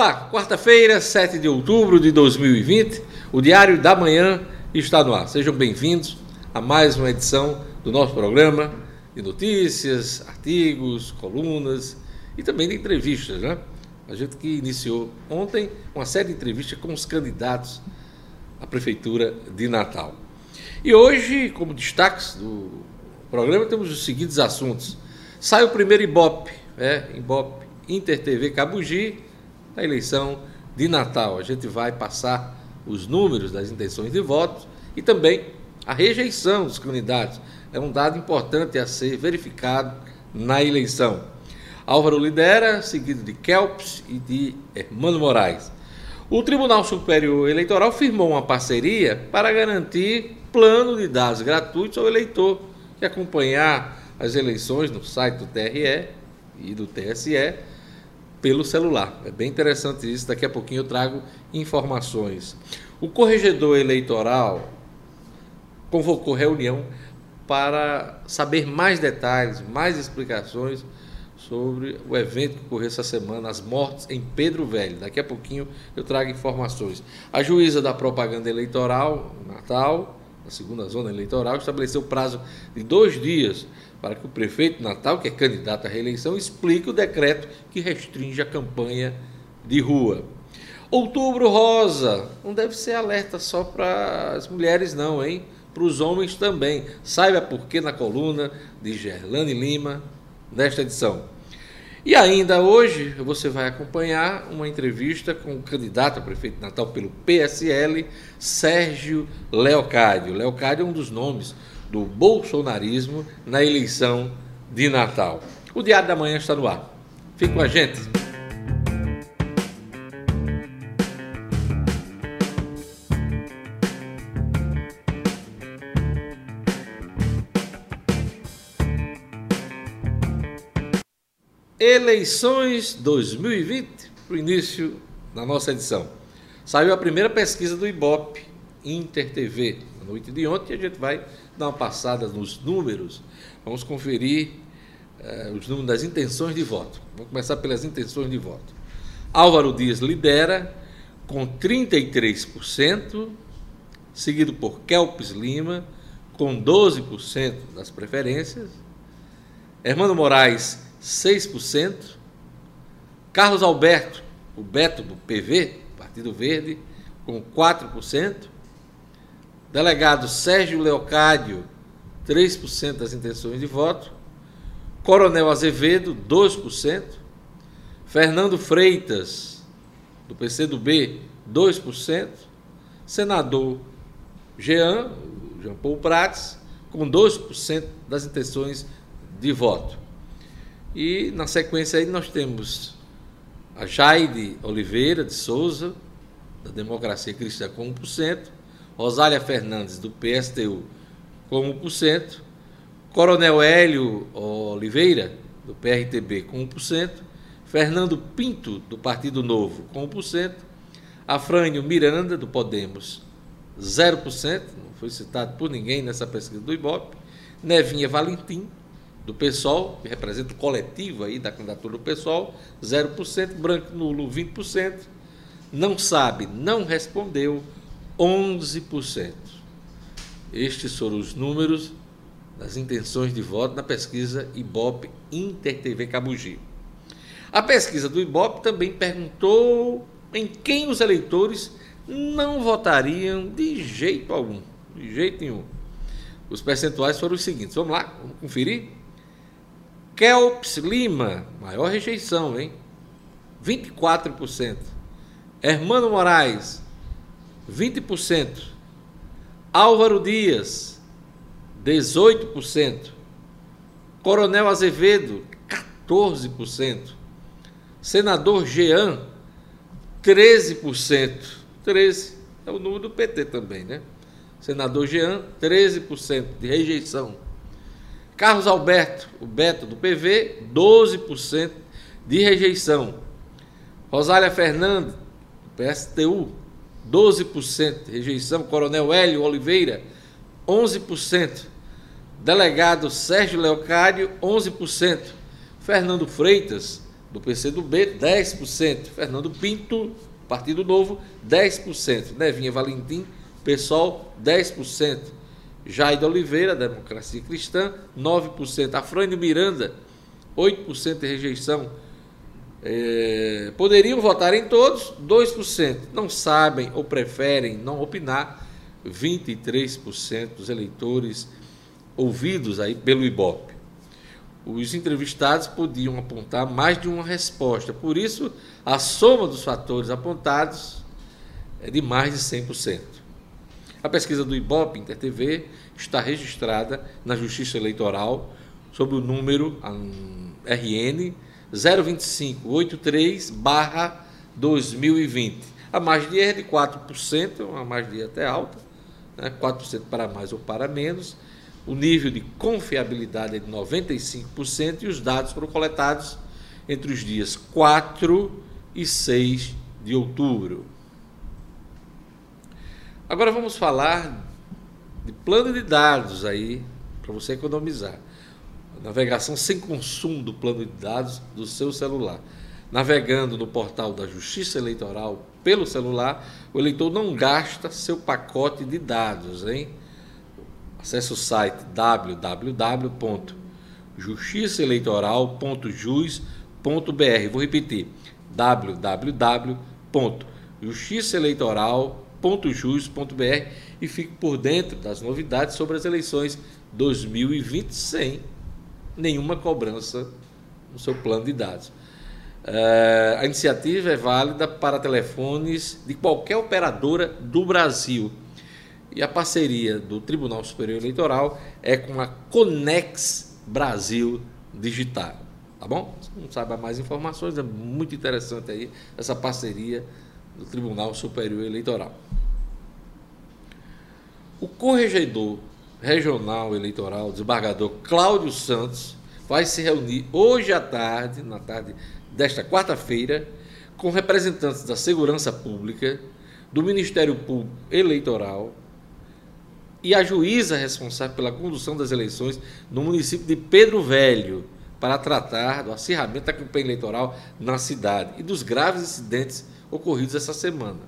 Olá, quarta-feira, 7 de outubro de 2020, o Diário da Manhã está no ar. Sejam bem-vindos a mais uma edição do nosso programa de notícias, artigos, colunas e também de entrevistas, né? A gente que iniciou ontem uma série de entrevistas com os candidatos à Prefeitura de Natal. E hoje, como destaques do programa, temos os seguintes assuntos. Sai o primeiro Ibope, é, Ibope Inter TV Cabugi, a eleição de Natal. A gente vai passar os números das intenções de votos e também a rejeição dos candidatos. É um dado importante a ser verificado na eleição. Álvaro lidera, seguido de Kelps e de Hermano Moraes. O Tribunal Superior Eleitoral firmou uma parceria para garantir plano de dados gratuitos ao eleitor que acompanhar as eleições no site do TRE e do TSE pelo celular. É bem interessante isso. Daqui a pouquinho eu trago informações. O corregedor eleitoral convocou reunião para saber mais detalhes, mais explicações sobre o evento que ocorreu essa semana, as mortes em Pedro Velho. Daqui a pouquinho eu trago informações. A juíza da propaganda eleitoral, Natal, na segunda zona eleitoral, estabeleceu prazo de dois dias para que o prefeito Natal, que é candidato à reeleição, explique o decreto que restringe a campanha de rua. Outubro Rosa, não deve ser alerta só para as mulheres, não, hein? Para os homens também. Saiba por que na coluna de Gerlane Lima, nesta edição. E ainda hoje você vai acompanhar uma entrevista com o candidato a prefeito de Natal pelo PSL, Sérgio Leocádio. Leocádio é um dos nomes do bolsonarismo na eleição de Natal. O Diário da Manhã está no ar. Fique com a gente. Eleições 2020, para o início da nossa edição. Saiu a primeira pesquisa do Ibope, Inter TV, na noite de ontem, e a gente vai dar uma passada nos números, vamos conferir eh, os números das intenções de voto. Vamos começar pelas intenções de voto. Álvaro Dias lidera com 33%, seguido por Kelpes Lima, com 12% das preferências, Hermano Moraes, 6%, Carlos Alberto, o Beto do PV, Partido Verde, com 4%, Delegado Sérgio Leocádio, 3% das intenções de voto. Coronel Azevedo, 2%. Fernando Freitas, do PCdoB, 2%. Senador Jean, Jean Paul Prats, com 2% das intenções de voto. E na sequência aí nós temos a Jaide Oliveira de Souza, da Democracia Cristã, com 1%. Rosália Fernandes, do PSTU, com 1%, Coronel Hélio Oliveira, do PRTB, com 1%, Fernando Pinto, do Partido Novo, com 1%, Afrânio Miranda, do Podemos, 0%, não foi citado por ninguém nessa pesquisa do Ibope, Nevinha Valentim, do PSOL, que representa o coletivo aí da candidatura do PSOL, 0%, Branco Nulo, 20%, não sabe, não respondeu, 11%. Estes foram os números das intenções de voto na pesquisa Ibope Inter TV Cabugi. A pesquisa do Ibope também perguntou em quem os eleitores não votariam de jeito algum, de jeito nenhum. Os percentuais foram os seguintes. Vamos lá, vamos conferir. Kelps Lima, maior rejeição, hein? 24%. Hermano Moraes, 20%. Álvaro Dias, 18%. Coronel Azevedo, 14%. Senador Jean, 13%. 13% é o número do PT também, né? Senador Jean, 13% de rejeição. Carlos Alberto, o Beto do PV, 12% de rejeição. Rosália Fernandes, do PSTU, 12% de rejeição. Coronel Hélio Oliveira, 11%. Delegado Sérgio Leocádio, 11%. Fernando Freitas, do PCdoB, 10%. Fernando Pinto, Partido Novo, 10%. Nevinha Valentim, PSOL, 10%. Jair Oliveira, Democracia Cristã, 9%. Afrânio Miranda, 8% de rejeição. É, poderiam votar em todos, 2%. Não sabem ou preferem não opinar, 23% dos eleitores ouvidos aí pelo Ibope. Os entrevistados podiam apontar mais de uma resposta, por isso a soma dos fatores apontados é de mais de 100%. A pesquisa do Ibope Inter TV está registrada na Justiça Eleitoral sob o número RN 02583/2020. A margem é de 4%, uma margem até alta, né? 4% para mais ou para menos. O nível de confiabilidade é de 95% e os dados foram coletados entre os dias 4 e 6 de outubro. Agora vamos falar de plano de dados aí para você economizar. Navegação sem consumo do plano de dados do seu celular. Navegando no portal da Justiça Eleitoral pelo celular, o eleitor não gasta seu pacote de dados, hein? Acesse o site www.justiçaeleitoral.jus.br. Vou repetir: www.justiçaeleitoral.jus.br www.jus.br e fique por dentro das novidades sobre as eleições 2020 sem nenhuma cobrança no seu plano de dados. Uh, a iniciativa é válida para telefones de qualquer operadora do Brasil. E a parceria do Tribunal Superior Eleitoral é com a Conex Brasil Digital. Tá bom? Se não sabe mais informações, é muito interessante aí essa parceria do Tribunal Superior Eleitoral. O corregedor regional eleitoral, desembargador Cláudio Santos, vai se reunir hoje à tarde, na tarde desta quarta-feira, com representantes da Segurança Pública, do Ministério Público Eleitoral e a juíza responsável pela condução das eleições no município de Pedro Velho, para tratar do acirramento da campanha eleitoral na cidade e dos graves incidentes ocorridos essa semana.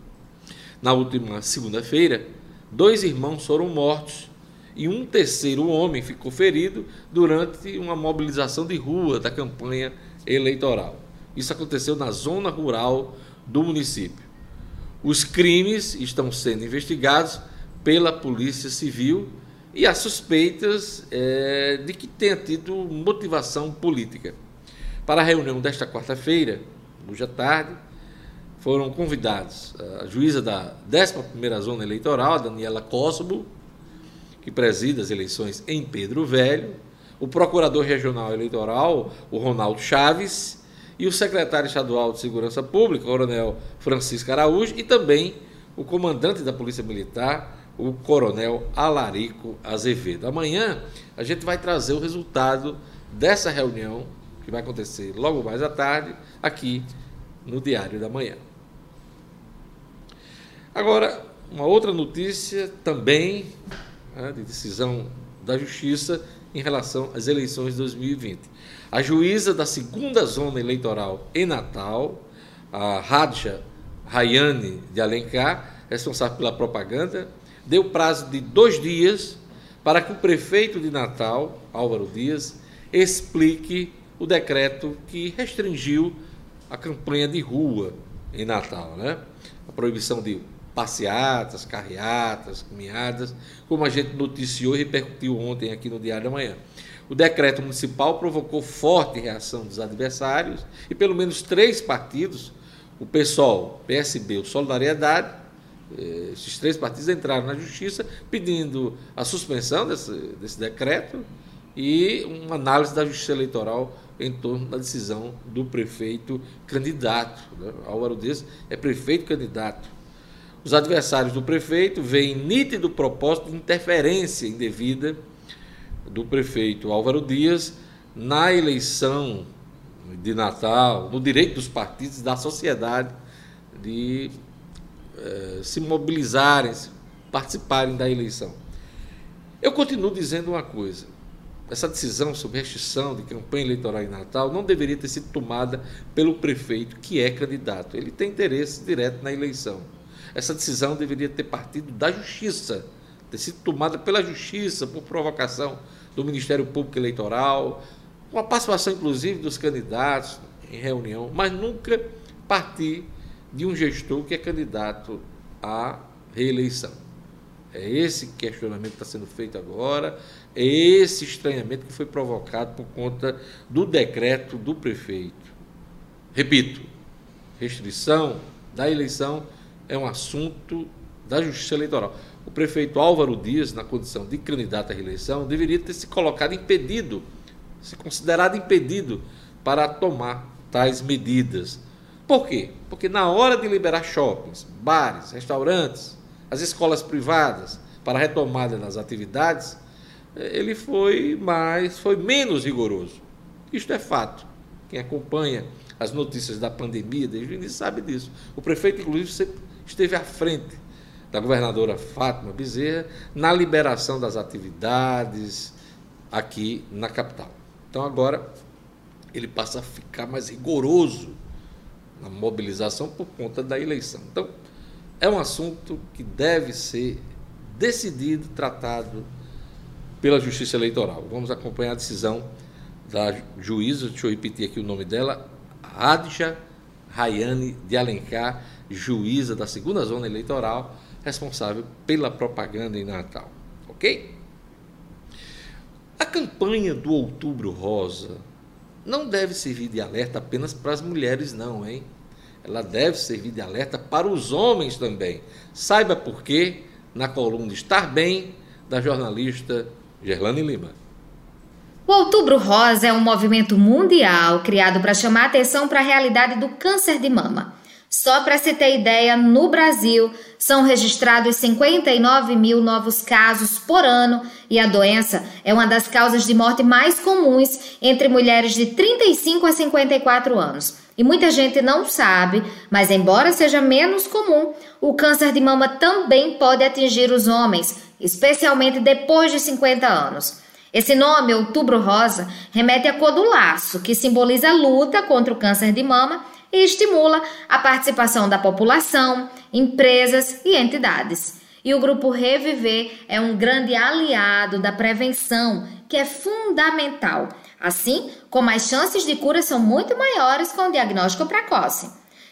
Na última segunda-feira, dois irmãos foram mortos e um terceiro homem ficou ferido durante uma mobilização de rua da campanha eleitoral. Isso aconteceu na zona rural do município. Os crimes estão sendo investigados pela Polícia Civil e há suspeitas é, de que tenha tido motivação política. Para a reunião desta quarta-feira, hoje à tarde, foram convidados a juíza da 11ª Zona Eleitoral, Daniela Cosbo, que preside as eleições em Pedro Velho, o procurador regional eleitoral, o Ronaldo Chaves, e o secretário estadual de Segurança Pública, o coronel Francisco Araújo, e também o comandante da Polícia Militar, o coronel Alarico Azevedo. Amanhã a gente vai trazer o resultado dessa reunião, que vai acontecer logo mais à tarde, aqui no Diário da Manhã. Agora, uma outra notícia também né, de decisão da Justiça em relação às eleições de 2020. A juíza da segunda zona eleitoral em Natal, a Radja Rayane de Alencar, responsável pela propaganda, deu prazo de dois dias para que o prefeito de Natal, Álvaro Dias, explique o decreto que restringiu a campanha de rua em Natal, né? A proibição de passeatas, carreatas, caminhadas, como a gente noticiou e repercutiu ontem aqui no Diário da Manhã. O decreto municipal provocou forte reação dos adversários e pelo menos três partidos, o PSOL, PSB, o Solidariedade, eh, esses três partidos entraram na justiça pedindo a suspensão desse, desse decreto e uma análise da justiça eleitoral em torno da decisão do prefeito candidato. Né? Álvaro Dias é prefeito candidato os adversários do prefeito veem nítido propósito de interferência indevida do prefeito Álvaro Dias na eleição de Natal, no direito dos partidos da sociedade de eh, se mobilizarem, participarem da eleição. Eu continuo dizendo uma coisa: essa decisão sobre restrição de campanha eleitoral em Natal não deveria ter sido tomada pelo prefeito, que é candidato. Ele tem interesse direto na eleição. Essa decisão deveria ter partido da Justiça, ter sido tomada pela Justiça, por provocação do Ministério Público Eleitoral, com a participação, inclusive, dos candidatos em reunião, mas nunca partir de um gestor que é candidato à reeleição. É esse questionamento que está sendo feito agora, é esse estranhamento que foi provocado por conta do decreto do prefeito. Repito, restrição da eleição é um assunto da Justiça Eleitoral. O prefeito Álvaro Dias, na condição de candidato à reeleição, deveria ter se colocado impedido, se considerado impedido para tomar tais medidas. Por quê? Porque na hora de liberar shoppings, bares, restaurantes, as escolas privadas para a retomada das atividades, ele foi mais, foi menos rigoroso. Isto é fato. Quem acompanha as notícias da pandemia desde o início sabe disso. O prefeito, inclusive, esteve à frente da governadora Fátima Bezerra na liberação das atividades aqui na capital. Então agora ele passa a ficar mais rigoroso na mobilização por conta da eleição. Então, é um assunto que deve ser decidido, tratado pela Justiça Eleitoral. Vamos acompanhar a decisão da juíza, deixa eu repetir aqui o nome dela, Adja Rayane de Alencar, juíza da segunda zona eleitoral, responsável pela propaganda em Natal. Ok? A campanha do Outubro Rosa não deve servir de alerta apenas para as mulheres, não, hein? ela deve servir de alerta para os homens também. Saiba por quê na coluna Estar Bem, da jornalista Gerlane Lima. O Outubro Rosa é um movimento mundial criado para chamar atenção para a realidade do câncer de mama. Só para se ter ideia, no Brasil são registrados 59 mil novos casos por ano e a doença é uma das causas de morte mais comuns entre mulheres de 35 a 54 anos. E muita gente não sabe, mas embora seja menos comum, o câncer de mama também pode atingir os homens, especialmente depois de 50 anos. Esse nome, Outubro Rosa, remete à cor do laço, que simboliza a luta contra o câncer de mama e estimula a participação da população, empresas e entidades. E o grupo Reviver é um grande aliado da prevenção, que é fundamental Assim como as chances de cura são muito maiores com o diagnóstico precoce.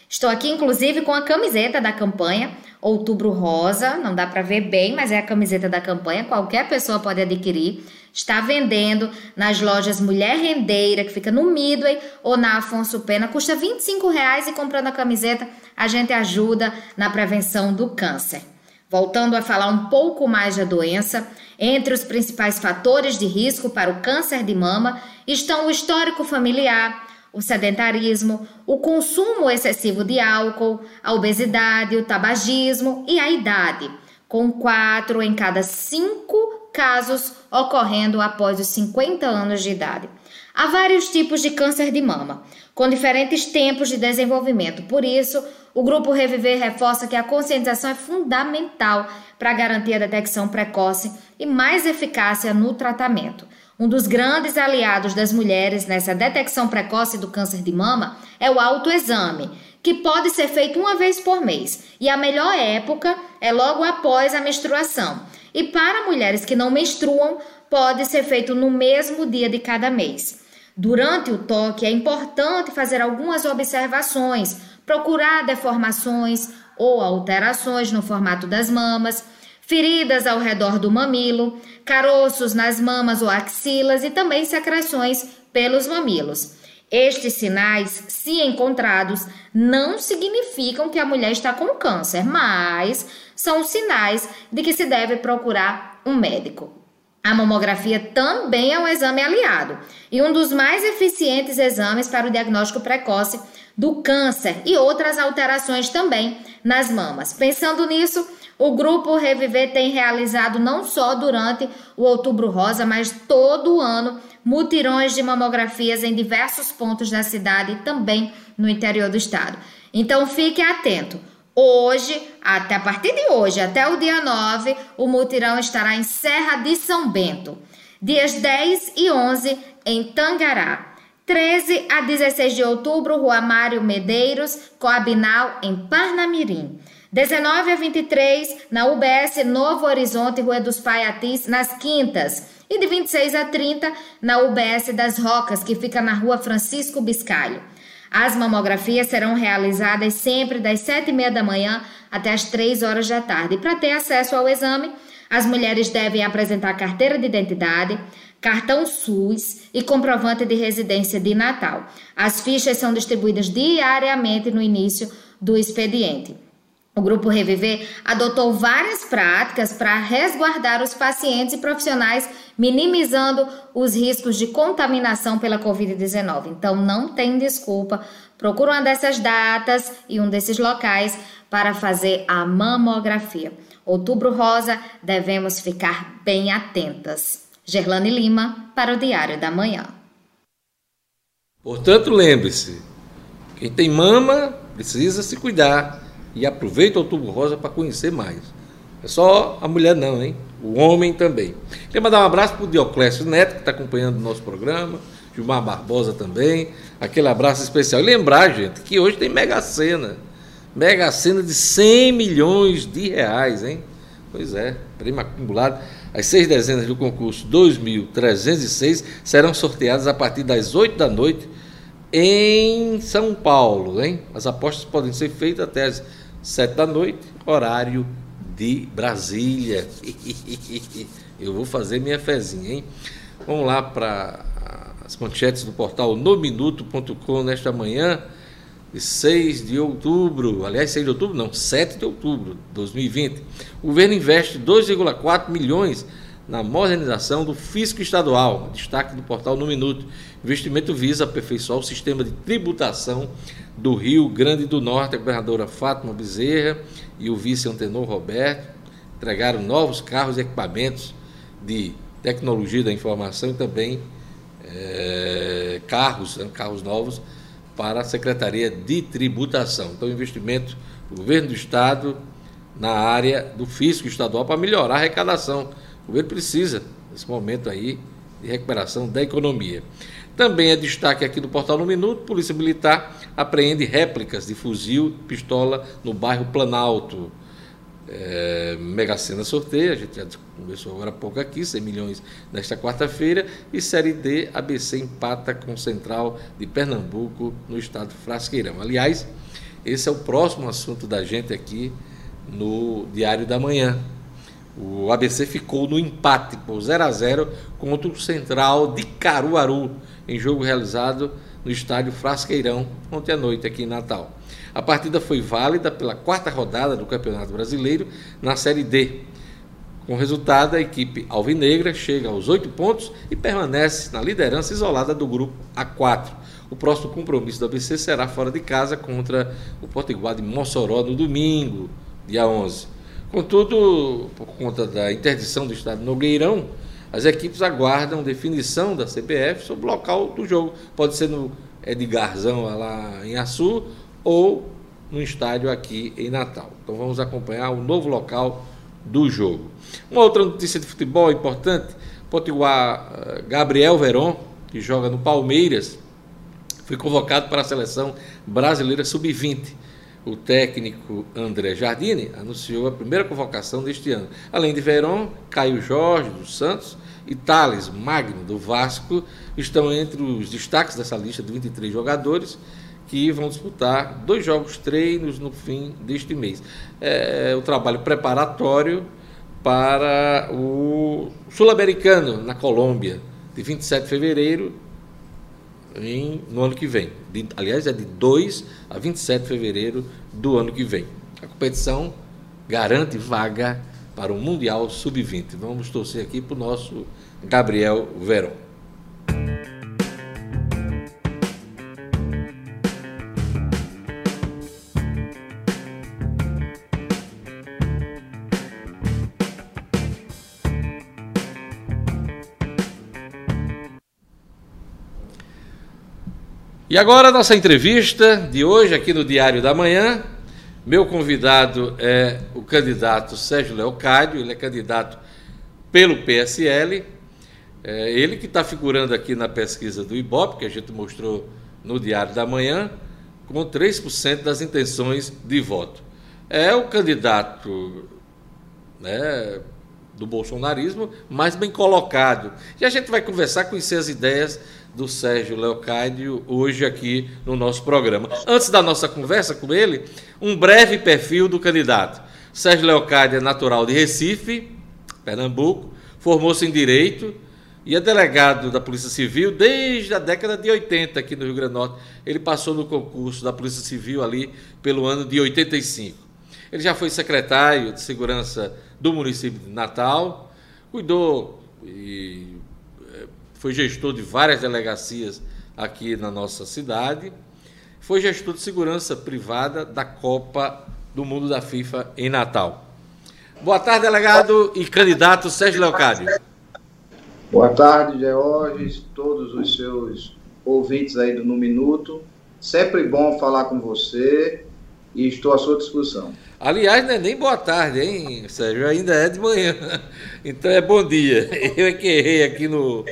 Estou aqui, inclusive, com a camiseta da campanha Outubro Rosa. Não dá para ver bem, mas é a camiseta da campanha. Qualquer pessoa pode adquirir. Está vendendo nas lojas Mulher Rendeira, que fica no Midway, ou na Afonso Pena. Custa R$ 25 e comprando a camiseta a gente ajuda na prevenção do câncer. Voltando a falar um pouco mais da doença, entre os principais fatores de risco para o câncer de mama estão o histórico familiar, o sedentarismo, o consumo excessivo de álcool, a obesidade, o tabagismo e a idade, com quatro em cada cinco casos ocorrendo após os 50 anos de idade. Há vários tipos de câncer de mama, com diferentes tempos de desenvolvimento. Por isso, o Grupo Reviver reforça que a conscientização é fundamental para garantir a detecção precoce e mais eficácia no tratamento. Um dos grandes aliados das mulheres nessa detecção precoce do câncer de mama é o autoexame, que pode ser feito uma vez por mês. E a melhor época é logo após a menstruação. E para mulheres que não menstruam, pode ser feito no mesmo dia de cada mês. Durante o toque, é importante fazer algumas observações, procurar deformações ou alterações no formato das mamas, feridas ao redor do mamilo, caroços nas mamas ou axilas e também secreções pelos mamilos. Estes sinais, se encontrados, não significam que a mulher está com câncer, mas são sinais de que se deve procurar um médico. A mamografia também é um exame aliado e um dos mais eficientes exames para o diagnóstico precoce do câncer e outras alterações também nas mamas. Pensando nisso, o grupo Reviver tem realizado não só durante o Outubro Rosa, mas todo ano mutirões de mamografias em diversos pontos da cidade e também no interior do estado. Então fique atento. Hoje, até a partir de hoje, até o dia 9, o mutirão estará em Serra de São Bento. Dias 10 e 11 em Tangará. 13 a 16 de outubro, Rua Mário Medeiros, Coabinal, em Parnamirim. 19 a 23, na UBS Novo Horizonte, Rua dos Paiatis, nas Quintas. E de 26 a 30, na UBS das Rocas, que fica na Rua Francisco Biscalho. As mamografias serão realizadas sempre das 7 e meia da manhã até as 3 horas da tarde. Para ter acesso ao exame, as mulheres devem apresentar carteira de identidade, cartão SUS e comprovante de residência de Natal. As fichas são distribuídas diariamente no início do expediente. O Grupo Reviver adotou várias práticas para resguardar os pacientes e profissionais, minimizando os riscos de contaminação pela Covid-19. Então, não tem desculpa. Procura uma dessas datas e um desses locais para fazer a mamografia. Outubro Rosa, devemos ficar bem atentas. Gerlane Lima, para o Diário da Manhã. Portanto, lembre-se: quem tem mama precisa se cuidar e aproveita o Outubro Rosa para conhecer mais. É só a mulher não, hein? O homem também. Quero mandar um abraço para o Dioclésio Neto, que está acompanhando o nosso programa, Gilmar Barbosa também, aquele abraço especial. E lembrar, gente, que hoje tem Mega Sena. Mega Sena de 100 milhões de reais, hein? Pois é, prêmio acumulado. As seis dezenas do concurso 2.306 serão sorteadas a partir das 8 da noite em São Paulo, hein? As apostas podem ser feitas até as sete da noite, horário de Brasília. Eu vou fazer minha fezinha, hein? Vamos lá para as manchetes do portal nominuto.com nesta manhã de 6 de outubro, aliás, 6 de outubro não, 7 de outubro de 2020. O governo investe 2,4 milhões na modernização do fisco estadual. Destaque do portal No Minuto. Investimento visa aperfeiçoar o sistema de tributação do Rio Grande do Norte. A governadora Fátima Bezerra e o vice-antenor Roberto entregaram novos carros e equipamentos de tecnologia da informação e também é, carros, né, carros novos para a Secretaria de Tributação. Então, investimento do governo do Estado na área do fisco estadual para melhorar a arrecadação governo precisa, nesse momento aí, de recuperação da economia. Também é destaque aqui no Portal no Minuto: Polícia Militar apreende réplicas de fuzil pistola no bairro Planalto. É, Mega Sena sorteio, a gente já conversou agora há pouco aqui, 100 milhões nesta quarta-feira. E Série D, ABC empata com Central de Pernambuco no estado Frasqueirão. Aliás, esse é o próximo assunto da gente aqui no Diário da Manhã. O ABC ficou no empate por 0 a 0 contra o Central de Caruaru, em jogo realizado no estádio Frasqueirão, ontem à noite aqui em Natal. A partida foi válida pela quarta rodada do Campeonato Brasileiro na Série D. Com resultado, a equipe alvinegra chega aos oito pontos e permanece na liderança isolada do grupo A4. O próximo compromisso do ABC será fora de casa contra o Potiguar de Mossoró no domingo, dia 11. Contudo, por conta da interdição do estado Nogueirão, as equipes aguardam definição da CBF sobre o local do jogo. Pode ser no Edgarzão lá em Açu ou no estádio aqui em Natal. Então vamos acompanhar o novo local do jogo. Uma outra notícia de futebol importante: Potiguar eh, Gabriel Veron, que joga no Palmeiras, foi convocado para a seleção brasileira sub-20 o técnico André Jardine anunciou a primeira convocação deste ano. Além de Verón, Caio Jorge, do Santos, e Thales Magno, do Vasco, estão entre os destaques dessa lista de 23 jogadores que vão disputar dois jogos treinos no fim deste mês. É o trabalho preparatório para o Sul-Americano, na Colômbia, de 27 de fevereiro em, no ano que vem. De, aliás, é de 2 a 27 de fevereiro do ano que vem. A competição garante vaga para o Mundial Sub-20. Vamos torcer aqui para o nosso Gabriel Verón. E agora a nossa entrevista de hoje aqui no Diário da Manhã. Meu convidado é o candidato Sérgio Leocádio, ele é candidato pelo PSL É ele que está figurando aqui na pesquisa do Ibope, que a gente mostrou no Diário da Manhã, com 3% das intenções de voto. É o candidato né, do bolsonarismo mais bem colocado. E a gente vai conversar, conhecer as ideias do Sérgio Leocádio hoje aqui no nosso programa. Antes da nossa conversa com ele, um breve perfil do candidato. Sérgio Leocádio é natural de Recife, Pernambuco, formou-se em Direito e é delegado da Polícia Civil desde a década de 80 aqui no Rio Grande do Norte. Ele passou no concurso da Polícia Civil ali pelo ano de 85. Ele já foi secretário de Segurança do município de Natal, cuidou e foi gestor de várias delegacias aqui na nossa cidade, foi gestor de segurança privada da Copa do Mundo da FIFA em Natal. Boa tarde, delegado e candidato Sérgio Leocádio. Boa tarde, Georges, todos os seus ouvintes aí do No Minuto. Sempre bom falar com você e estou à sua disposição. Aliás, não é nem boa tarde, hein, Sérgio? Ainda é de manhã. Então é bom dia. Eu é que errei aqui no,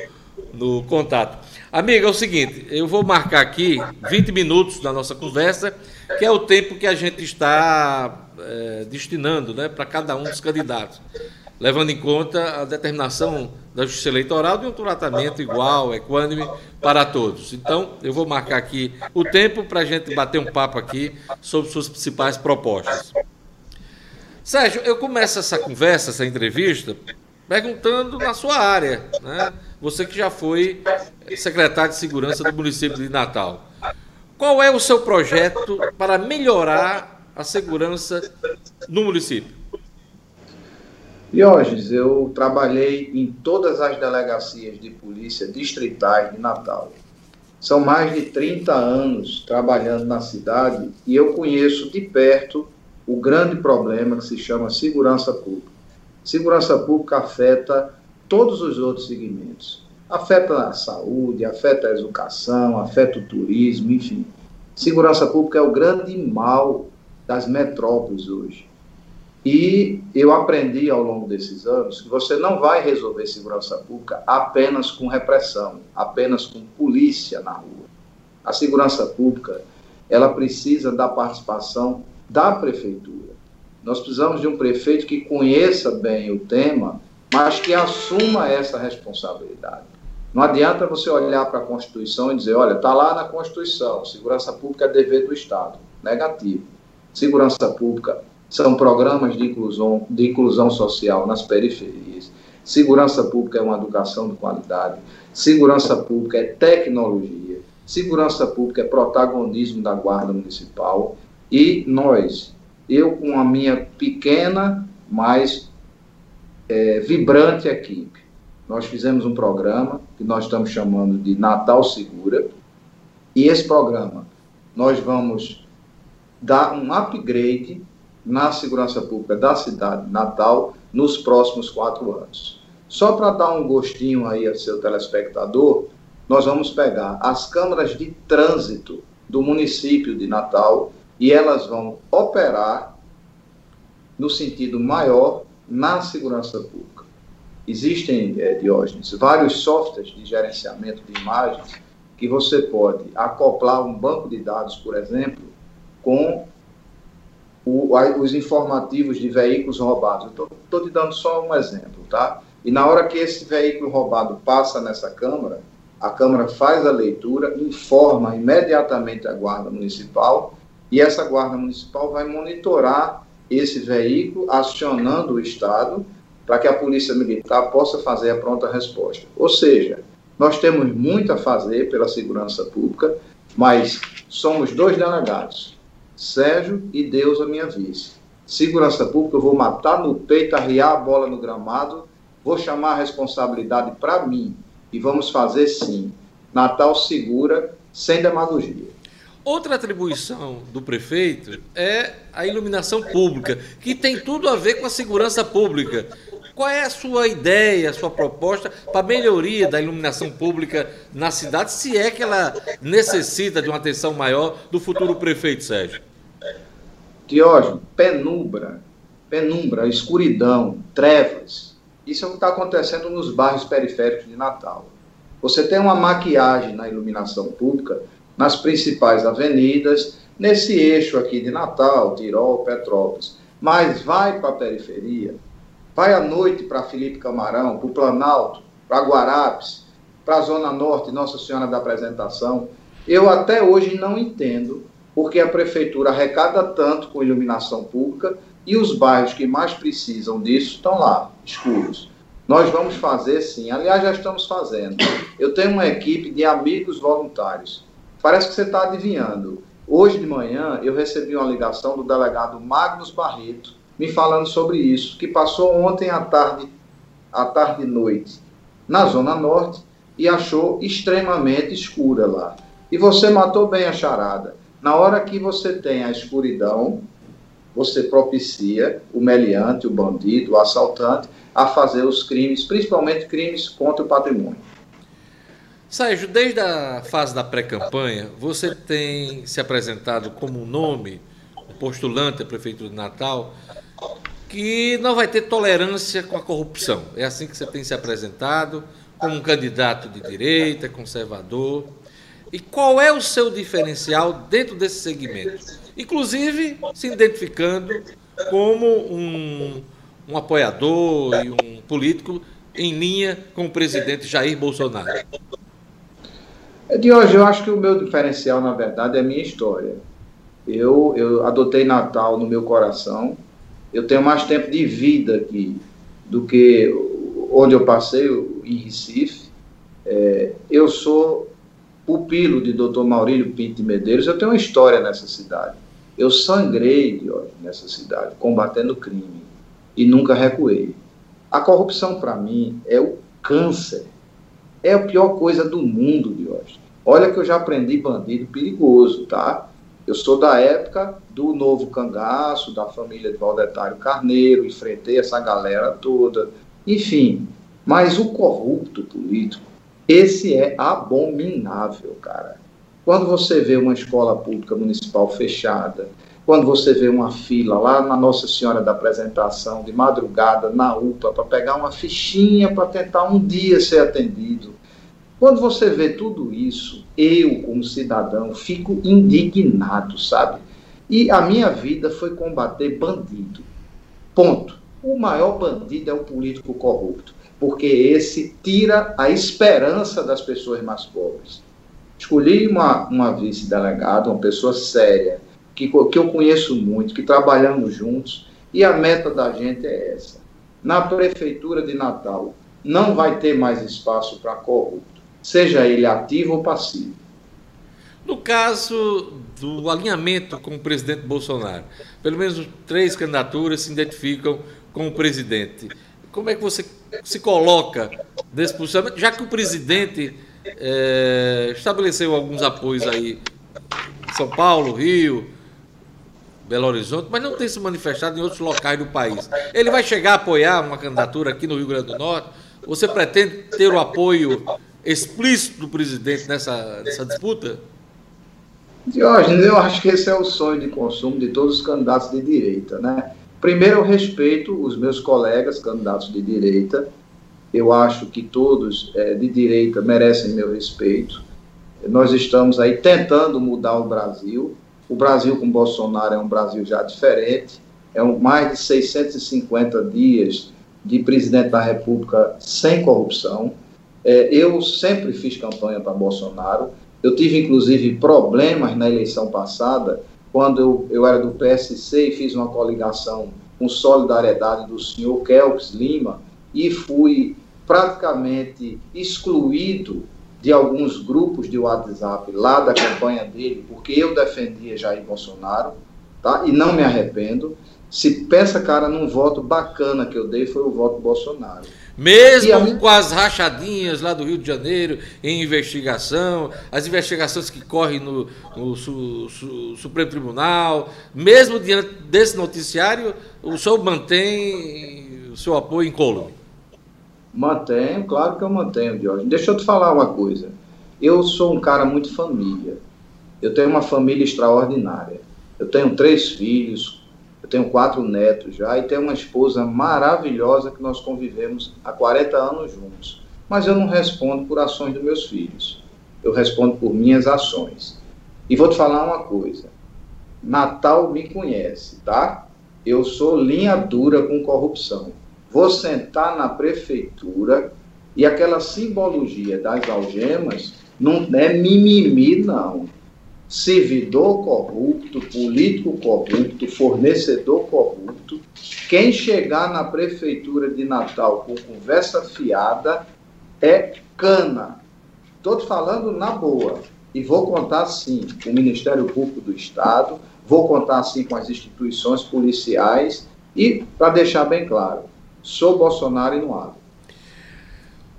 no contato. Amiga, é o seguinte, eu vou marcar aqui 20 minutos da nossa conversa, que é o tempo que a gente está é, destinando né, para cada um dos candidatos levando em conta a determinação da Justiça Eleitoral de um tratamento igual, equânime para todos. Então, eu vou marcar aqui o tempo para a gente bater um papo aqui sobre suas principais propostas. Sérgio, eu começo essa conversa, essa entrevista, perguntando na sua área, né? Você que já foi secretário de Segurança do município de Natal. Qual é o seu projeto para melhorar a segurança no município? Diógenes, eu trabalhei em todas as delegacias de polícia distritais de Natal. São mais de 30 anos trabalhando na cidade e eu conheço de perto o grande problema que se chama segurança pública. Segurança pública afeta todos os outros segmentos. Afeta a saúde, afeta a educação, afeta o turismo, enfim. Segurança pública é o grande mal das metrópoles hoje. E eu aprendi ao longo desses anos que você não vai resolver segurança pública apenas com repressão, apenas com polícia na rua. A segurança pública, ela precisa da participação da prefeitura. Nós precisamos de um prefeito que conheça bem o tema, mas que assuma essa responsabilidade. Não adianta você olhar para a Constituição e dizer, olha, está lá na Constituição, segurança pública é dever do Estado. Negativo. Segurança pública são programas de inclusão, de inclusão social nas periferias. Segurança pública é uma educação de qualidade. Segurança pública é tecnologia. Segurança pública é protagonismo da Guarda Municipal. E nós, eu com a minha pequena, mas é, vibrante equipe, nós fizemos um programa que nós estamos chamando de Natal Segura. E esse programa, nós vamos dar um upgrade na segurança pública da cidade de Natal nos próximos quatro anos. Só para dar um gostinho aí ao seu telespectador, nós vamos pegar as câmaras de trânsito do município de Natal e elas vão operar no sentido maior na segurança pública. Existem, é, Diógenes, vários softwares de gerenciamento de imagens que você pode acoplar um banco de dados, por exemplo, com o, os informativos de veículos roubados. Estou te dando só um exemplo, tá? E na hora que esse veículo roubado passa nessa Câmara, a Câmara faz a leitura, informa imediatamente a Guarda Municipal e essa Guarda Municipal vai monitorar esse veículo, acionando o Estado para que a Polícia Militar possa fazer a pronta resposta. Ou seja, nós temos muito a fazer pela segurança pública, mas somos dois delegados. Sérgio e Deus a minha vice. Segurança pública, eu vou matar no peito, arriar a bola no gramado, vou chamar a responsabilidade para mim e vamos fazer sim. Natal segura, sem demagogia. Outra atribuição do prefeito é a iluminação pública, que tem tudo a ver com a segurança pública. Qual é a sua ideia, a sua proposta para a melhoria da iluminação pública na cidade, se é que ela necessita de uma atenção maior do futuro prefeito, Sérgio? Diógenes, penumbra, penumbra, escuridão, trevas, Isso é o que está acontecendo nos bairros periféricos de Natal. Você tem uma maquiagem na iluminação pública nas principais avenidas, nesse eixo aqui de Natal, Tirol, Petrópolis. Mas vai para a periferia, vai à noite para Felipe Camarão, para o Planalto, para Guarapes, para a Zona Norte, Nossa Senhora da Apresentação. Eu até hoje não entendo porque a prefeitura arrecada tanto com iluminação pública e os bairros que mais precisam disso estão lá, escuros. Nós vamos fazer sim, aliás, já estamos fazendo. Eu tenho uma equipe de amigos voluntários. Parece que você está adivinhando. Hoje de manhã eu recebi uma ligação do delegado Magnus Barreto me falando sobre isso, que passou ontem à tarde, à tarde e noite, na Zona Norte e achou extremamente escura lá. E você matou bem a charada. Na hora que você tem a escuridão, você propicia o meliante, o bandido, o assaltante a fazer os crimes, principalmente crimes contra o patrimônio. Sérgio, desde a fase da pré-campanha, você tem se apresentado como um nome, um postulante à Prefeitura de Natal, que não vai ter tolerância com a corrupção. É assim que você tem se apresentado, como um candidato de direita, conservador. E qual é o seu diferencial dentro desse segmento? Inclusive se identificando como um, um apoiador e um político em linha com o presidente Jair Bolsonaro. É, de hoje, eu acho que o meu diferencial, na verdade, é a minha história. Eu, eu adotei Natal no meu coração. Eu tenho mais tempo de vida aqui do que onde eu passei, em Recife. É, eu sou pupilo de Dr. Maurílio Pinto de Medeiros, eu tenho uma história nessa cidade. Eu sangrei hoje nessa cidade, combatendo crime, e nunca recuei. A corrupção, para mim, é o câncer. É a pior coisa do mundo hoje. Olha que eu já aprendi bandido perigoso, tá? Eu sou da época do novo cangaço, da família de Valdetário Carneiro, enfrentei essa galera toda. Enfim, mas o corrupto político, esse é abominável, cara. Quando você vê uma escola pública municipal fechada, quando você vê uma fila lá na Nossa Senhora da Apresentação, de madrugada, na UPA, para pegar uma fichinha para tentar um dia ser atendido. Quando você vê tudo isso, eu, como cidadão, fico indignado, sabe? E a minha vida foi combater bandido. Ponto. O maior bandido é o político corrupto porque esse tira a esperança das pessoas mais pobres. Escolhi uma, uma vice-delegada, uma pessoa séria, que, que eu conheço muito, que trabalhamos juntos, e a meta da gente é essa. Na Prefeitura de Natal, não vai ter mais espaço para corrupto, seja ele ativo ou passivo. No caso do alinhamento com o presidente Bolsonaro, pelo menos três candidaturas se identificam com o presidente. Como é que você se coloca desse posicionamento, já que o presidente é, estabeleceu alguns apoios aí São Paulo, Rio, Belo Horizonte, mas não tem se manifestado em outros locais do país. Ele vai chegar a apoiar uma candidatura aqui no Rio Grande do Norte? Você pretende ter o apoio explícito do presidente nessa, nessa disputa? Diógenes, eu acho que esse é o sonho de consumo de todos os candidatos de direita, né? Primeiro, eu respeito os meus colegas candidatos de direita. Eu acho que todos é, de direita merecem meu respeito. Nós estamos aí tentando mudar o Brasil. O Brasil com Bolsonaro é um Brasil já diferente. É um, mais de 650 dias de presidente da República sem corrupção. É, eu sempre fiz campanha para Bolsonaro. Eu tive, inclusive, problemas na eleição passada quando eu, eu era do PSC e fiz uma coligação com solidariedade do senhor Kelps Lima e fui praticamente excluído de alguns grupos de WhatsApp lá da campanha dele, porque eu defendia Jair Bolsonaro, tá? E não me arrependo. Se pensa, cara, num voto bacana que eu dei, foi o voto Bolsonaro. Mesmo a... com as rachadinhas lá do Rio de Janeiro em investigação, as investigações que correm no, no su, su, Supremo Tribunal, mesmo diante desse noticiário, o senhor mantém o seu apoio incólume? Mantenho, claro que eu mantenho, Jorge. Deixa eu te falar uma coisa. Eu sou um cara muito família. Eu tenho uma família extraordinária. Eu tenho três filhos, tenho quatro netos já e tenho uma esposa maravilhosa que nós convivemos há 40 anos juntos. Mas eu não respondo por ações dos meus filhos. Eu respondo por minhas ações. E vou te falar uma coisa. Natal me conhece, tá? Eu sou linha dura com corrupção. Vou sentar na prefeitura e aquela simbologia das algemas não é mimimi, não servidor corrupto, político corrupto, fornecedor corrupto. Quem chegar na prefeitura de Natal com conversa fiada é cana. Estou falando na boa. E vou contar sim com o Ministério Público do Estado, vou contar sim com as instituições policiais e, para deixar bem claro, sou Bolsonaro e não abro.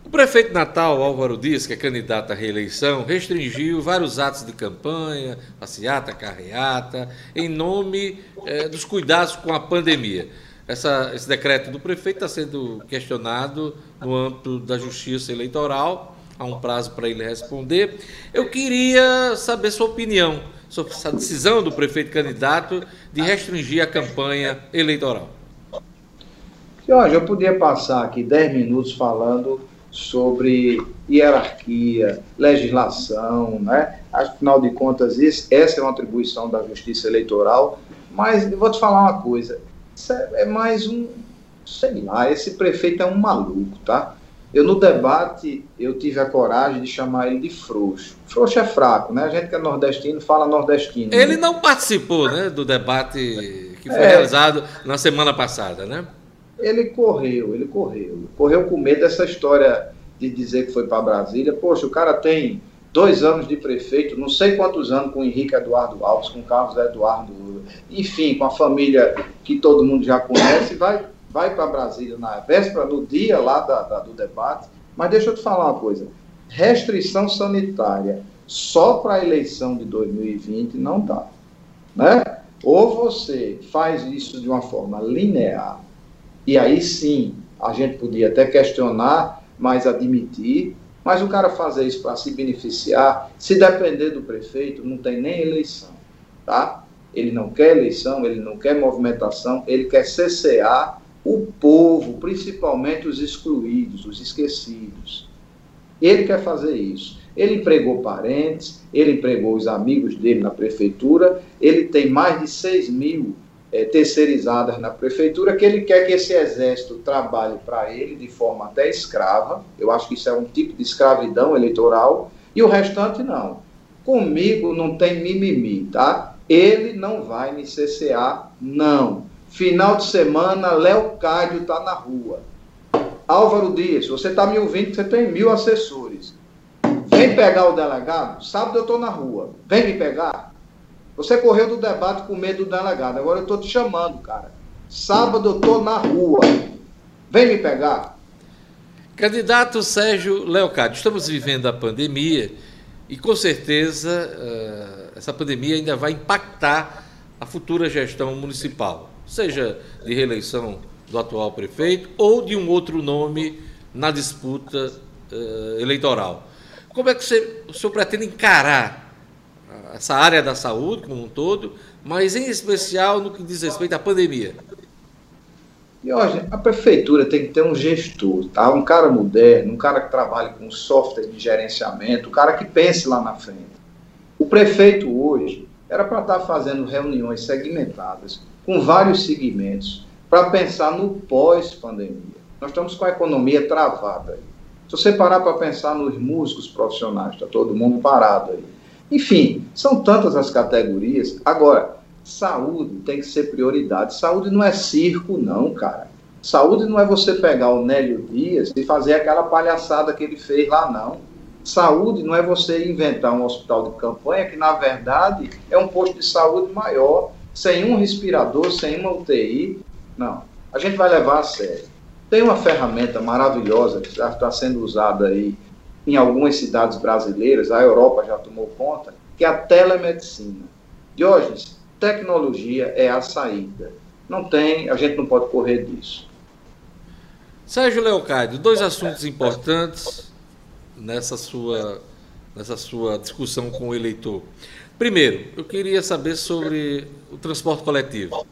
O prefeito Natal, Álvaro Dias, que é candidato à reeleição, restringiu vários atos de campanha, passeata, carreata, em nome eh, dos cuidados com a pandemia. Essa, esse decreto do prefeito está sendo questionado no âmbito da justiça eleitoral, há um prazo para ele responder. Eu queria saber sua opinião sobre essa decisão do prefeito candidato de restringir a campanha eleitoral. Jorge, eu podia passar aqui 10 minutos falando sobre hierarquia, legislação, né? Afinal de contas, isso, essa é uma atribuição da Justiça Eleitoral, mas eu vou te falar uma coisa, isso é, é mais um, sei lá, esse prefeito é um maluco, tá? Eu, no debate, eu tive a coragem de chamar ele de frouxo. Frouxo é fraco, né? A gente que é nordestino fala nordestino. Ele né? não participou, né, do debate que foi é, realizado na semana passada, né? Ele correu, ele correu. Correu com medo dessa história de dizer que foi para Brasília. Poxa, o cara tem dois anos de prefeito, não sei quantos anos com Henrique Eduardo Alves, com Carlos Eduardo, enfim, com a família que todo mundo já conhece, vai, vai para Brasília na véspera, no dia lá da, da, do debate. Mas deixa eu te falar uma coisa: restrição sanitária só para a eleição de 2020 não dá. Né? Ou você faz isso de uma forma linear, e aí sim, a gente podia até questionar, mas admitir. Mas o cara fazer isso para se beneficiar, se depender do prefeito, não tem nem eleição, tá? Ele não quer eleição, ele não quer movimentação, ele quer cessear o povo, principalmente os excluídos, os esquecidos. Ele quer fazer isso. Ele empregou parentes, ele empregou os amigos dele na prefeitura, ele tem mais de 6 mil é, terceirizadas na prefeitura, que ele quer que esse exército trabalhe para ele de forma até escrava. Eu acho que isso é um tipo de escravidão eleitoral, e o restante não. Comigo não tem mimimi, tá? Ele não vai me CCA, não. Final de semana, Léo Cádio está na rua. Álvaro Dias, você está me ouvindo, você tem mil assessores. Vem pegar o delegado, sábado eu estou na rua. Vem me pegar. Você correu do debate com medo do delegado. Agora eu estou te chamando, cara. Sábado eu estou na rua. Vem me pegar. Candidato Sérgio Leocádio, estamos vivendo a pandemia e com certeza uh, essa pandemia ainda vai impactar a futura gestão municipal, seja de reeleição do atual prefeito ou de um outro nome na disputa uh, eleitoral. Como é que você, o senhor pretende encarar essa área da saúde como um todo, mas em especial no que diz respeito à pandemia? E hoje, a prefeitura tem que ter um gestor, tá? um cara moderno, um cara que trabalhe com software de gerenciamento, um cara que pense lá na frente. O prefeito hoje era para estar tá fazendo reuniões segmentadas com vários segmentos para pensar no pós-pandemia. Nós estamos com a economia travada. Se você parar para pensar nos músicos profissionais, está todo mundo parado aí. Enfim, são tantas as categorias. Agora, saúde tem que ser prioridade. Saúde não é circo, não, cara. Saúde não é você pegar o Nélio Dias e fazer aquela palhaçada que ele fez lá, não. Saúde não é você inventar um hospital de campanha que, na verdade, é um posto de saúde maior, sem um respirador, sem uma UTI. Não. A gente vai levar a sério. Tem uma ferramenta maravilhosa que está sendo usada aí em algumas cidades brasileiras, a Europa já tomou conta, que é a telemedicina. Diógenes, tecnologia é a saída. Não tem, a gente não pode correr disso. Sérgio Leocádio, dois assuntos importantes nessa sua, nessa sua discussão com o eleitor. Primeiro, eu queria saber sobre o transporte coletivo.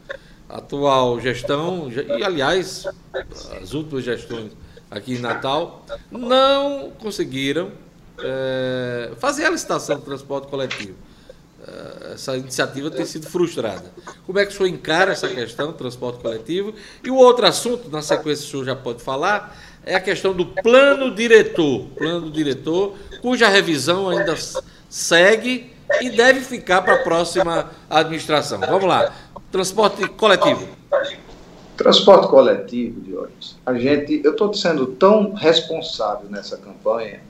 a atual gestão, e aliás, as últimas gestões aqui em Natal, não conseguiram é, fazer a licitação do transporte coletivo. É, essa iniciativa tem sido frustrada. Como é que o senhor encara essa questão do transporte coletivo? E o outro assunto, na sequência o senhor já pode falar, é a questão do plano diretor. Plano diretor, cuja revisão ainda segue e deve ficar para a próxima administração. Vamos lá. Transporte coletivo. Transporte coletivo, Diógenes, a gente, eu estou sendo tão responsável nessa campanha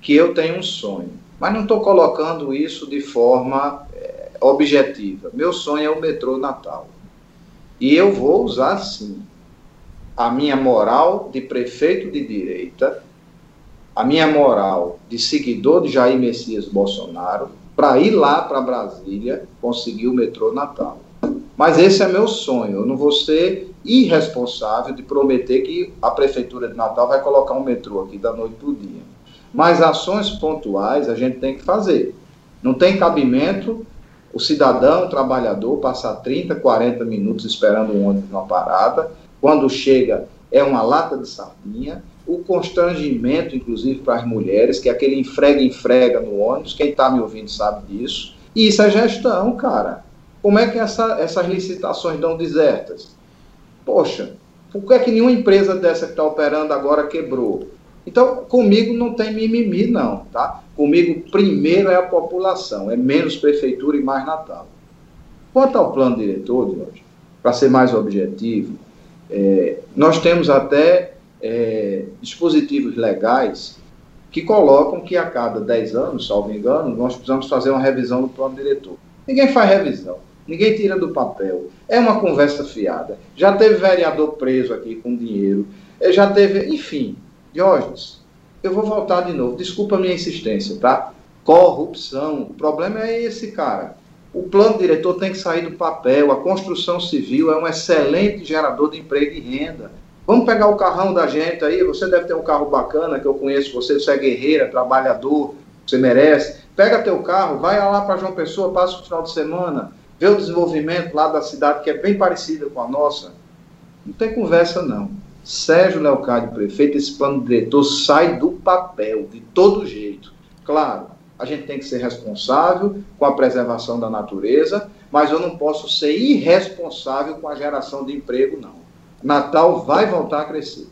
que eu tenho um sonho, mas não estou colocando isso de forma é, objetiva. Meu sonho é o metrô Natal. E eu vou usar, sim, a minha moral de prefeito de direita, a minha moral de seguidor de Jair Messias Bolsonaro, para ir lá para Brasília conseguir o metrô Natal. Mas esse é meu sonho. Eu não vou ser irresponsável de prometer que a Prefeitura de Natal vai colocar um metrô aqui da noite para o dia. Mas ações pontuais a gente tem que fazer. Não tem cabimento o cidadão, o trabalhador, passar 30, 40 minutos esperando um ônibus numa parada. Quando chega, é uma lata de sardinha. O constrangimento, inclusive, para as mulheres, que é aquele enfrega-enfrega no ônibus. Quem está me ouvindo sabe disso. E isso é gestão, cara. Como é que essa, essas licitações dão desertas? Poxa, por que, é que nenhuma empresa dessa que está operando agora quebrou? Então, comigo não tem mimimi, não, tá? Comigo, primeiro é a população, é menos prefeitura e mais Natal. Quanto ao plano diretor, hoje, para ser mais objetivo, é, nós temos até é, dispositivos legais que colocam que a cada 10 anos, salvo engano, nós precisamos fazer uma revisão do plano diretor. Ninguém faz revisão. Ninguém tira do papel. É uma conversa fiada. Já teve vereador preso aqui com dinheiro. É, já teve, enfim. Diógenes, eu vou voltar de novo. Desculpa a minha insistência, tá? Corrupção. O problema é esse, cara. O plano diretor tem que sair do papel. A construção civil é um excelente gerador de emprego e renda. Vamos pegar o carrão da gente aí. Você deve ter um carro bacana, que eu conheço você. Você é guerreira, trabalhador, você merece. Pega teu carro, vai lá para João Pessoa, passa o final de semana ver o desenvolvimento lá da cidade, que é bem parecida com a nossa, não tem conversa não. Sérgio Leocádio, prefeito, esse plano diretor sai do papel, de todo jeito. Claro, a gente tem que ser responsável com a preservação da natureza, mas eu não posso ser irresponsável com a geração de emprego, não. Natal vai voltar a crescer.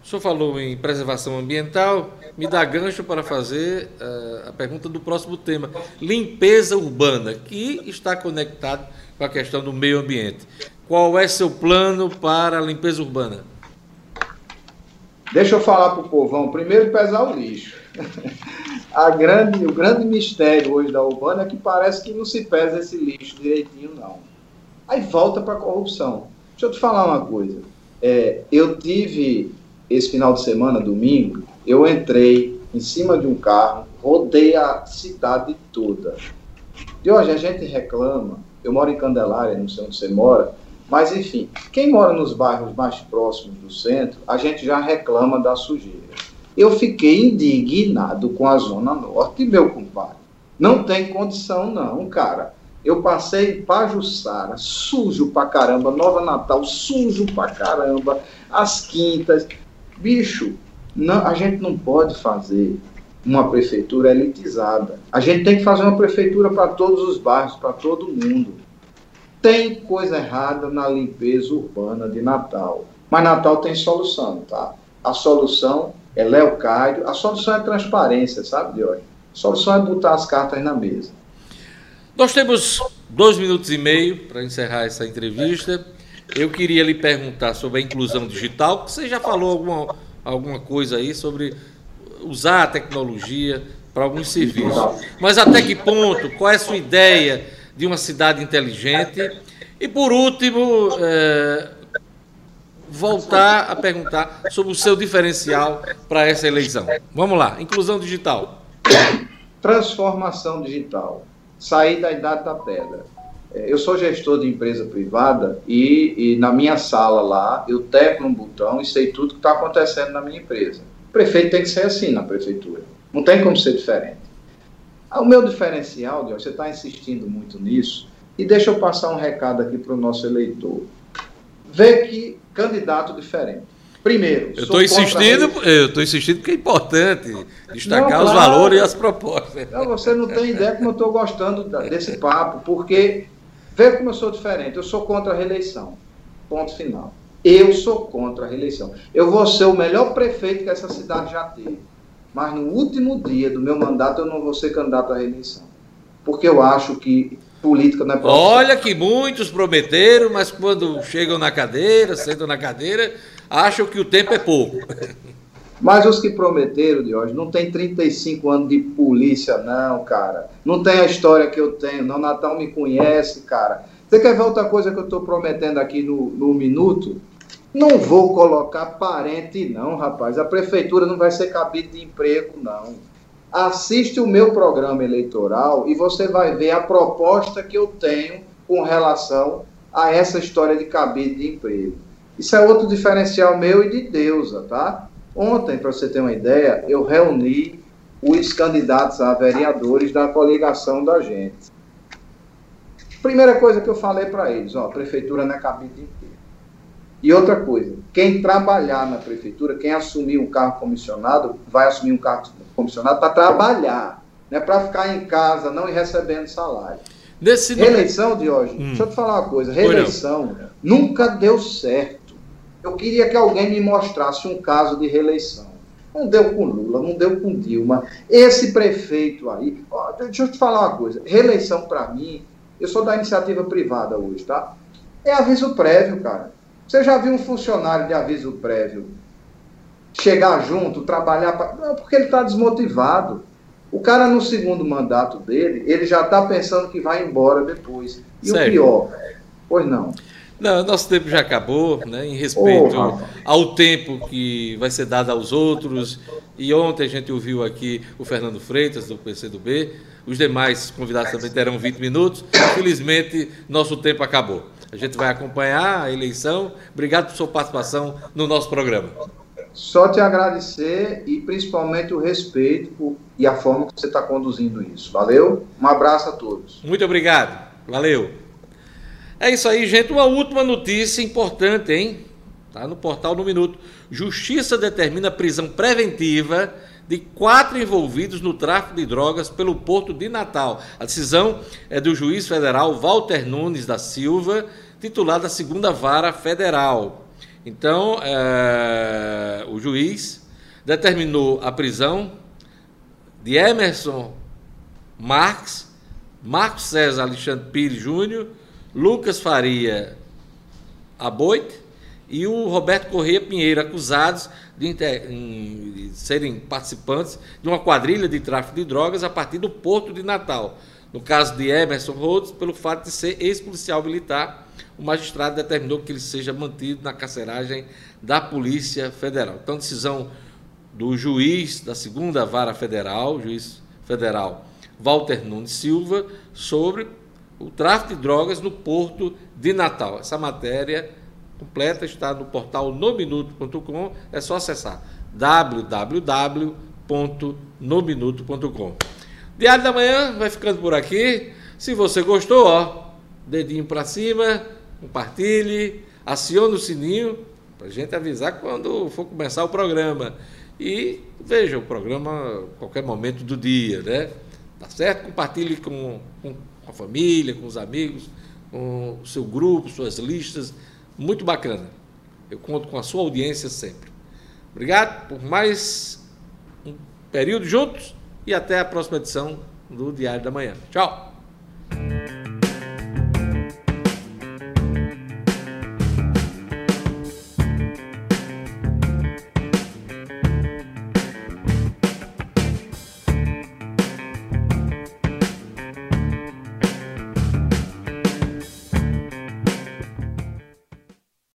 O senhor falou em preservação ambiental, me dá gancho para fazer uh, a pergunta do próximo tema: limpeza urbana, que está conectado com a questão do meio ambiente. Qual é seu plano para a limpeza urbana? Deixa eu falar para o povão. Primeiro, pesar o lixo. a grande, o grande mistério hoje da urbana é que parece que não se pesa esse lixo direitinho, não. Aí volta para a corrupção. Deixa eu te falar uma coisa. É, eu tive esse final de semana, domingo, eu entrei em cima de um carro, rodei a cidade toda. E hoje a gente reclama, eu moro em Candelária, não sei onde você mora, mas enfim, quem mora nos bairros mais próximos do centro, a gente já reclama da sujeira. Eu fiquei indignado com a Zona Norte, meu compadre. Não tem condição, não, cara. Eu passei em Pajuçara, sujo pra caramba, Nova Natal, sujo pra caramba, as quintas. Bicho, não, a gente não pode fazer uma prefeitura elitizada. A gente tem que fazer uma prefeitura para todos os bairros, para todo mundo. Tem coisa errada na limpeza urbana de Natal. Mas Natal tem solução, tá? A solução é Leocádio, a solução é transparência, sabe, Diogo? A solução é botar as cartas na mesa. Nós temos dois minutos e meio para encerrar essa entrevista. Eu queria lhe perguntar sobre a inclusão digital, que você já falou alguma, alguma coisa aí sobre usar a tecnologia para alguns serviços. Mas até que ponto? Qual é a sua ideia de uma cidade inteligente? E por último, é, voltar a perguntar sobre o seu diferencial para essa eleição. Vamos lá, inclusão digital. Transformação digital. Sair da idade da pedra. É, eu sou gestor de empresa privada e, e, na minha sala lá eu teclo um botão e sei tudo que está acontecendo na minha empresa. O prefeito tem que ser assim na prefeitura. Não tem como ser diferente. Ah, o meu diferencial, Deus, você está insistindo muito nisso, E deixa eu passar um recado aqui para o nosso eleitor. Vê que candidato diferente. Primeiro, eu estou insistindo, eu estou insistindo porque é importante destacar não, os valores e as propostas. Não, você não tem ideia como eu estou gostando desse papo, porque vê como eu sou diferente. Eu sou contra a reeleição. Ponto final. Eu sou contra a reeleição. Eu vou ser o melhor prefeito que essa cidade já teve. Mas no último dia do meu mandato eu não vou ser candidato à reeleição. Porque eu acho que política não é Olha que muitos prometeram, mas quando chegam na cadeira, sentam na cadeira, acham que o tempo é pouco. Mas os que prometeram, de hoje, não tem 35 anos de polícia, não, cara. Não tem a história que eu tenho, não. Natal me conhece, cara. Você quer ver outra coisa que eu estou prometendo aqui no, no minuto? Não vou colocar parente, não, rapaz. A prefeitura não vai ser cabide de emprego, não. Assiste o meu programa eleitoral e você vai ver a proposta que eu tenho com relação a essa história de cabide de emprego. Isso é outro diferencial meu e de Deusa, tá? Ontem, para você ter uma ideia, eu reuni os candidatos a vereadores da coligação da gente. Primeira coisa que eu falei para eles, ó, a prefeitura não é cabide de emprego. E outra coisa, quem trabalhar na prefeitura, quem assumir um cargo comissionado, vai assumir um cargo comissionado para trabalhar, não é para ficar em casa não ir recebendo salário. Desse reeleição de hoje, hum. deixa eu te falar uma coisa, reeleição nunca deu certo. Eu queria que alguém me mostrasse um caso de reeleição. Não deu com Lula, não deu com Dilma. Esse prefeito aí, ó, deixa eu te falar uma coisa. Reeleição para mim, eu sou da iniciativa privada hoje, tá? É aviso prévio, cara. Você já viu um funcionário de aviso prévio chegar junto, trabalhar? Pra... Não, porque ele está desmotivado. O cara no segundo mandato dele, ele já está pensando que vai embora depois. E Sério? o pior, pois não. Não, nosso tempo já acabou, né? Em respeito oh, ao tempo que vai ser dado aos outros. E ontem a gente ouviu aqui o Fernando Freitas, do PCdoB. Os demais convidados também terão 20 minutos. Infelizmente, nosso tempo acabou. A gente vai acompanhar a eleição. Obrigado por sua participação no nosso programa. Só te agradecer e principalmente o respeito e a forma que você está conduzindo isso. Valeu? Um abraço a todos. Muito obrigado. Valeu. É isso aí, gente. Uma última notícia importante, hein? Tá no portal no minuto. Justiça determina prisão preventiva de quatro envolvidos no tráfico de drogas pelo Porto de Natal. A decisão é do juiz federal Walter Nunes da Silva, titular da segunda vara federal. Então, é, o juiz determinou a prisão de Emerson Marques, Marcos César Alexandre Pires Júnior Lucas Faria Aboite e o Roberto Correia Pinheiro, acusados de, inter... de, serem participantes de uma quadrilha de tráfico de drogas a partir do Porto de Natal. No caso de Emerson Rhodes, pelo fato de ser ex-policial militar, o magistrado determinou que ele seja mantido na carceragem da Polícia Federal. Então, decisão do juiz da segunda vara federal, juiz federal Walter Nunes Silva, sobre o tráfico de drogas no porto de Natal. Essa matéria completa está no portal nominuto.com, é só acessar www.nominuto.com. Diário da Manhã vai ficando por aqui. Se você gostou, ó, dedinho para cima, compartilhe, acione o sininho para gente avisar quando for começar o programa. E veja o programa a qualquer momento do dia, né? Tá certo? Compartilhe com, com família, com os amigos, com o seu grupo, suas listas. Muito bacana. Eu conto com a sua audiência sempre. Obrigado por mais um período juntos e até a próxima edição do Diário da Manhã. Tchau!